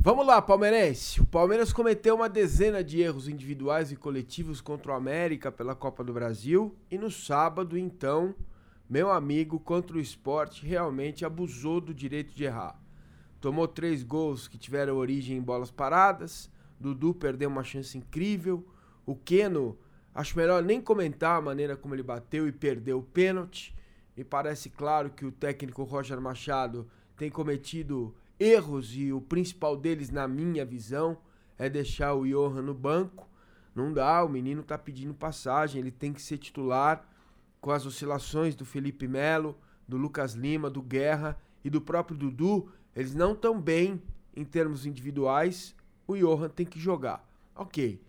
Vamos lá, palmeirense. O Palmeiras cometeu uma dezena de erros individuais e coletivos contra o América pela Copa do Brasil e no sábado, então, meu amigo contra o esporte realmente abusou do direito de errar. Tomou três gols que tiveram origem em bolas paradas. Dudu perdeu uma chance incrível. O Keno, acho melhor nem comentar a maneira como ele bateu e perdeu o pênalti. Me parece claro que o técnico Roger Machado tem cometido erros e o principal deles, na minha visão, é deixar o Johan no banco. Não dá, o menino tá pedindo passagem, ele tem que ser titular com as oscilações do Felipe Melo, do Lucas Lima, do Guerra e do próprio Dudu. Eles não estão bem em termos individuais, o Johan tem que jogar. Ok,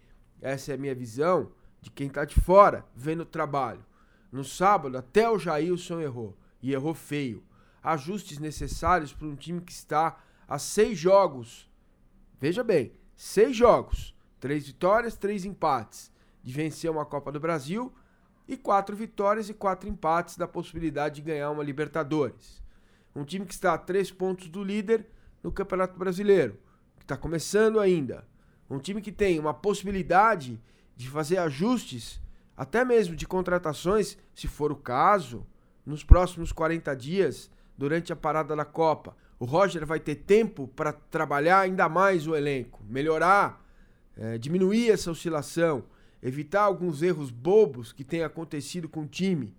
essa é a minha visão de quem tá de fora, vendo o trabalho. No sábado, até o Jailson errou, e errou feio ajustes necessários para um time que está a seis jogos. Veja bem, seis jogos, três vitórias, três empates, de vencer uma Copa do Brasil e quatro vitórias e quatro empates da possibilidade de ganhar uma Libertadores. Um time que está a três pontos do líder no Campeonato Brasileiro, que está começando ainda. Um time que tem uma possibilidade de fazer ajustes, até mesmo de contratações, se for o caso, nos próximos 40 dias, durante a parada da Copa. O Roger vai ter tempo para trabalhar ainda mais o elenco, melhorar, é, diminuir essa oscilação, evitar alguns erros bobos que têm acontecido com o time.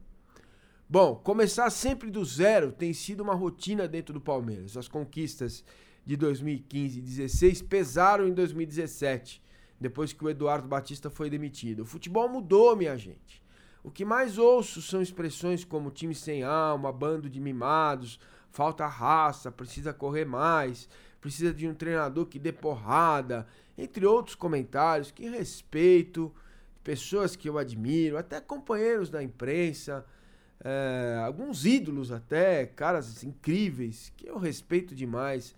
Bom, começar sempre do zero tem sido uma rotina dentro do Palmeiras. As conquistas de 2015 e 2016 pesaram em 2017, depois que o Eduardo Batista foi demitido. O futebol mudou, minha gente. O que mais ouço são expressões como time sem alma, bando de mimados, falta raça, precisa correr mais, precisa de um treinador que dê porrada, entre outros comentários que respeito, pessoas que eu admiro, até companheiros da imprensa, é, alguns ídolos até, caras incríveis, que eu respeito demais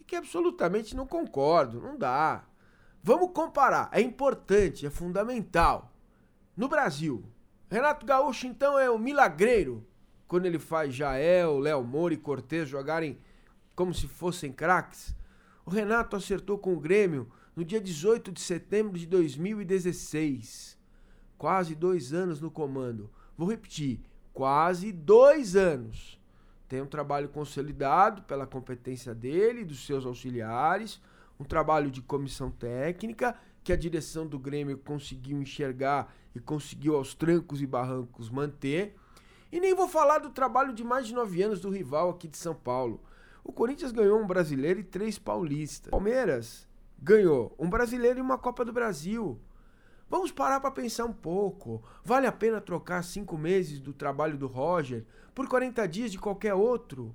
e que absolutamente não concordo, não dá. Vamos comparar, é importante, é fundamental. No Brasil, Renato Gaúcho, então, é o milagreiro quando ele faz Jael, Léo Moura e Cortez jogarem como se fossem craques. O Renato acertou com o Grêmio no dia 18 de setembro de 2016. Quase dois anos no comando. Vou repetir: quase dois anos. Tem um trabalho consolidado pela competência dele e dos seus auxiliares, um trabalho de comissão técnica que a direção do Grêmio conseguiu enxergar e conseguiu aos trancos e barrancos manter. E nem vou falar do trabalho de mais de nove anos do rival aqui de São Paulo. O Corinthians ganhou um brasileiro e três paulistas. Palmeiras ganhou um brasileiro e uma Copa do Brasil. Vamos parar para pensar um pouco. Vale a pena trocar cinco meses do trabalho do Roger por 40 dias de qualquer outro?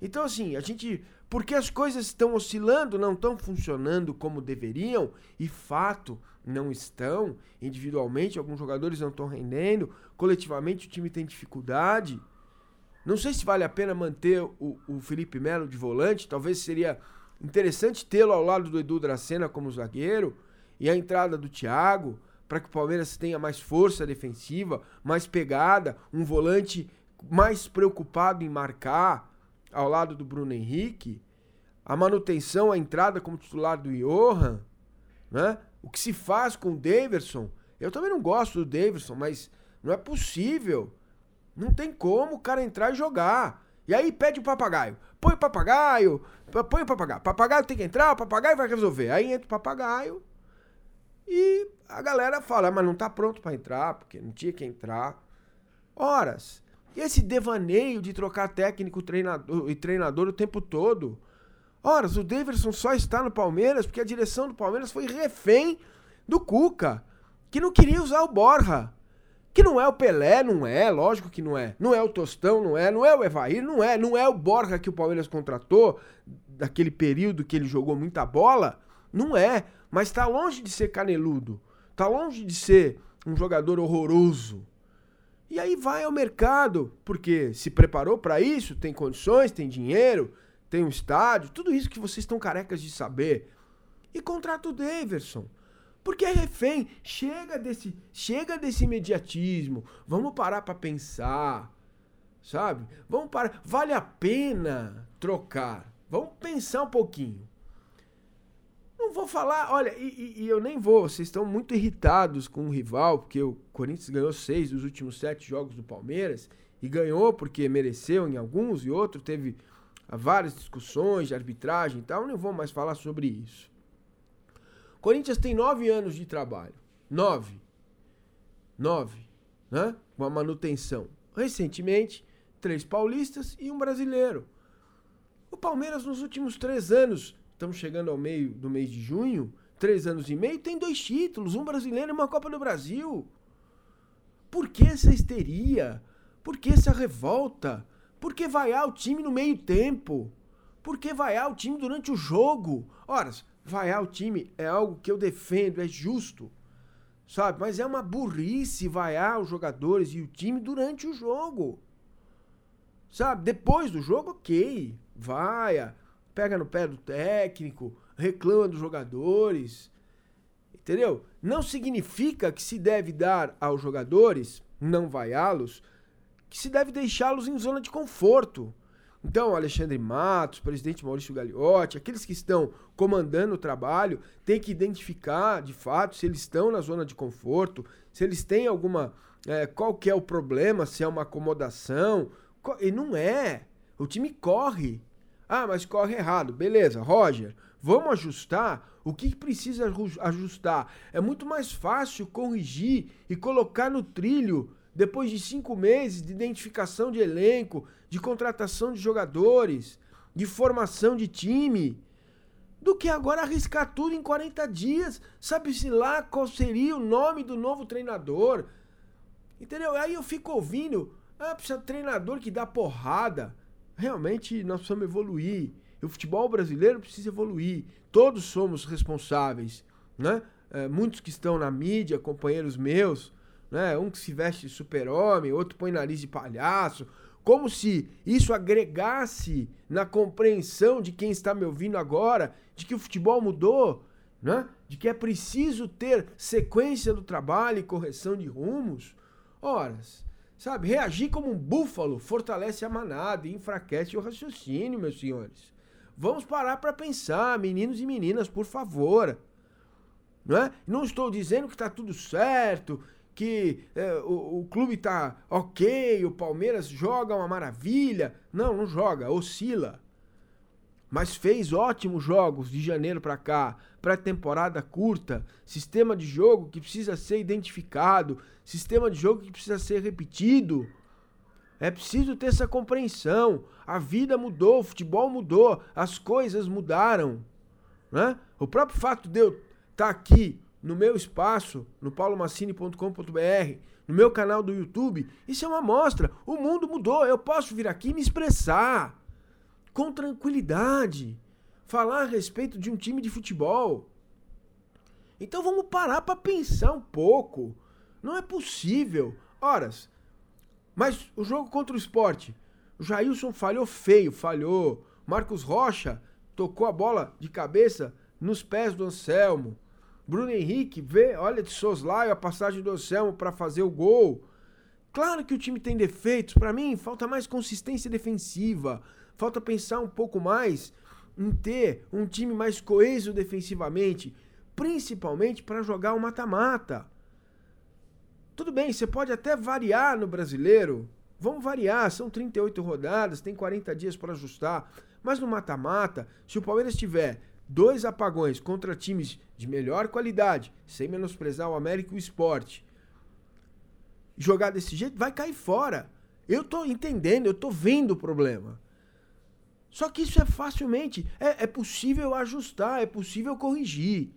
Então, assim, a gente. Porque as coisas estão oscilando, não estão funcionando como deveriam, e fato, não estão. Individualmente, alguns jogadores não estão rendendo, coletivamente, o time tem dificuldade. Não sei se vale a pena manter o, o Felipe Melo de volante, talvez seria interessante tê-lo ao lado do Edu Dracena como zagueiro, e a entrada do Thiago, para que o Palmeiras tenha mais força defensiva, mais pegada, um volante mais preocupado em marcar ao lado do Bruno Henrique, a manutenção, a entrada como titular do Johan, né? O que se faz com o Daverson, eu também não gosto do Daverson, mas não é possível. Não tem como o cara entrar e jogar. E aí pede o papagaio. Põe o papagaio, põe o papagaio. Papagaio tem que entrar, o papagaio vai resolver. Aí entra o papagaio e a galera fala, mas não tá pronto para entrar, porque não tinha que entrar. Horas. Esse devaneio de trocar técnico treinador, e treinador o tempo todo. Ora, o Davidson só está no Palmeiras porque a direção do Palmeiras foi refém do Cuca, que não queria usar o Borja. Que não é o Pelé, não é, lógico que não é. Não é o Tostão, não é. Não é o Evair, não é. Não é o Borja que o Palmeiras contratou, daquele período que ele jogou muita bola. Não é. Mas tá longe de ser caneludo. Tá longe de ser um jogador horroroso. E aí vai ao mercado, porque se preparou para isso, tem condições, tem dinheiro, tem um estádio, tudo isso que vocês estão carecas de saber. E contrata o Daverson. Porque é refém. Chega desse, chega desse imediatismo. Vamos parar para pensar. Sabe? Vamos parar. Vale a pena trocar. Vamos pensar um pouquinho. Não vou falar, olha, e, e, eu nem vou, vocês estão muito irritados com o rival, porque o Corinthians ganhou seis dos últimos sete jogos do Palmeiras, e ganhou porque mereceu em alguns, e outro teve várias discussões de arbitragem e tal, não vou mais falar sobre isso. Corinthians tem nove anos de trabalho. Nove. Nove. Né? Com a manutenção. Recentemente, três paulistas e um brasileiro. O Palmeiras, nos últimos três anos, estamos chegando ao meio do mês de junho, três anos e meio, tem dois títulos, um brasileiro e uma Copa do Brasil. Por que essa histeria? Por que essa revolta? Por que vaiar o time no meio tempo? Por que vaiar o time durante o jogo? Ora, vaiar o time é algo que eu defendo, é justo. Sabe? Mas é uma burrice vaiar os jogadores e o time durante o jogo. Sabe? Depois do jogo, ok. Vaia, pega no pé do técnico, reclama dos jogadores. Entendeu? Não significa que se deve dar aos jogadores, não vaiá-los, que se deve deixá-los em zona de conforto. Então, Alexandre Matos, presidente Maurício Gagliotti, aqueles que estão comandando o trabalho, têm que identificar, de fato, se eles estão na zona de conforto, se eles têm alguma. É, qual que é o problema, se é uma acomodação. E não é. O time corre. Ah, mas corre errado. Beleza, Roger, vamos ajustar. O que precisa ajustar? É muito mais fácil corrigir e colocar no trilho depois de cinco meses de identificação de elenco, de contratação de jogadores, de formação de time, do que agora arriscar tudo em 40 dias. Sabe-se lá qual seria o nome do novo treinador. Entendeu? Aí eu fico ouvindo, ah, precisa de treinador que dá porrada. Realmente nós precisamos evoluir. E o futebol brasileiro precisa evoluir. Todos somos responsáveis, né? É, muitos que estão na mídia, companheiros meus, né? Um que se veste de super-homem, outro põe nariz de palhaço, como se isso agregasse na compreensão de quem está me ouvindo agora de que o futebol mudou, né? De que é preciso ter sequência do trabalho e correção de rumos. Horas, sabe? Reagir como um búfalo fortalece a manada e enfraquece o raciocínio, meus senhores. Vamos parar para pensar, meninos e meninas, por favor. Não, é? não estou dizendo que está tudo certo, que é, o, o, clube tá ok, o Palmeiras joga uma maravilha. Não, não joga, oscila. Mas fez ótimos jogos de janeiro para cá, pré-temporada curta, sistema de jogo que precisa ser identificado, sistema de jogo que precisa ser repetido. É preciso ter essa compreensão. A vida mudou, o futebol mudou, as coisas mudaram. Né? O próprio fato de eu estar tá aqui no meu espaço, no paulomacini.com.br, no meu canal do YouTube, isso é uma amostra. O mundo mudou, eu posso vir aqui e me expressar com tranquilidade, falar a respeito de um time de futebol. Então vamos parar para pensar um pouco. Não é possível. Horas. Mas o jogo contra o esporte, o Jailson falhou feio, falhou. Marcos Rocha tocou a bola de cabeça nos pés do Anselmo. Bruno Henrique vê, olha de soslaio a passagem do Anselmo para fazer o gol. Claro que o time tem defeitos, para mim falta mais consistência defensiva, falta pensar um pouco mais em ter um time mais coeso defensivamente, principalmente para jogar o mata-mata. Tudo bem, você pode até variar no brasileiro. Vamos variar, são 38 rodadas, tem 40 dias para ajustar. Mas no mata-mata, se o Palmeiras tiver dois apagões contra times de melhor qualidade, sem menosprezar o América e o esporte, jogar desse jeito, vai cair fora. Eu tô entendendo, eu tô vendo o problema. Só que isso é facilmente, é, é possível ajustar, é possível corrigir.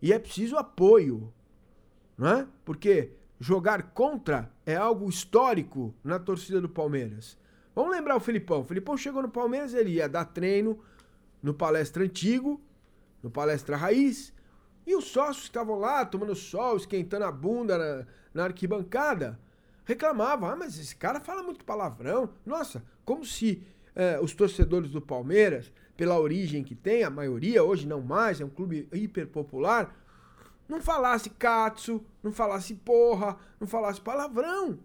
E é preciso apoio, não é? Porque jogar contra é algo histórico na torcida do Palmeiras. Vamos lembrar o Filipão. O Filipão chegou no Palmeiras, ele ia dar treino, no palestra antigo, no palestra raiz, e os sócios que estavam lá tomando sol, esquentando a bunda na, na arquibancada, reclamavam: ah, mas esse cara fala muito palavrão. Nossa, como se eh, os torcedores do Palmeiras, pela origem que tem, a maioria, hoje não mais, é um clube hiper popular, não falasse katsu, não falasse porra, não falasse palavrão.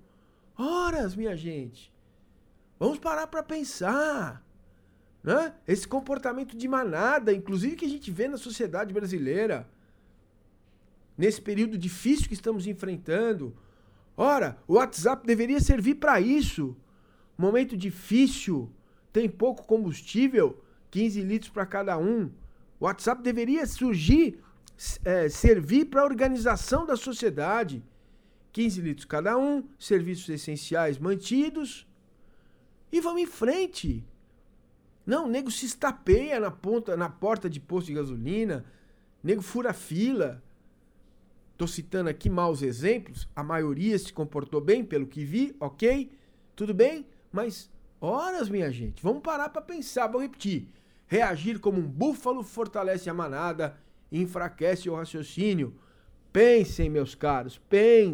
Horas, minha gente. Vamos parar para pensar. Né? Esse comportamento de manada, inclusive que a gente vê na sociedade brasileira, nesse período difícil que estamos enfrentando. Ora, o WhatsApp deveria servir para isso. Momento difícil, tem pouco combustível, 15 litros para cada um. O WhatsApp deveria surgir, é, servir para a organização da sociedade. 15 litros cada um, serviços essenciais mantidos. E vamos em frente. Não, nego se estapeia na ponta, na porta de posto de gasolina, nego fura fila. Tô citando aqui maus exemplos, a maioria se comportou bem pelo que vi, ok? Tudo bem? Mas horas, minha gente, vamos parar para pensar, vou repetir. Reagir como um búfalo fortalece a manada, enfraquece o raciocínio. Pensem, meus caros, pensem.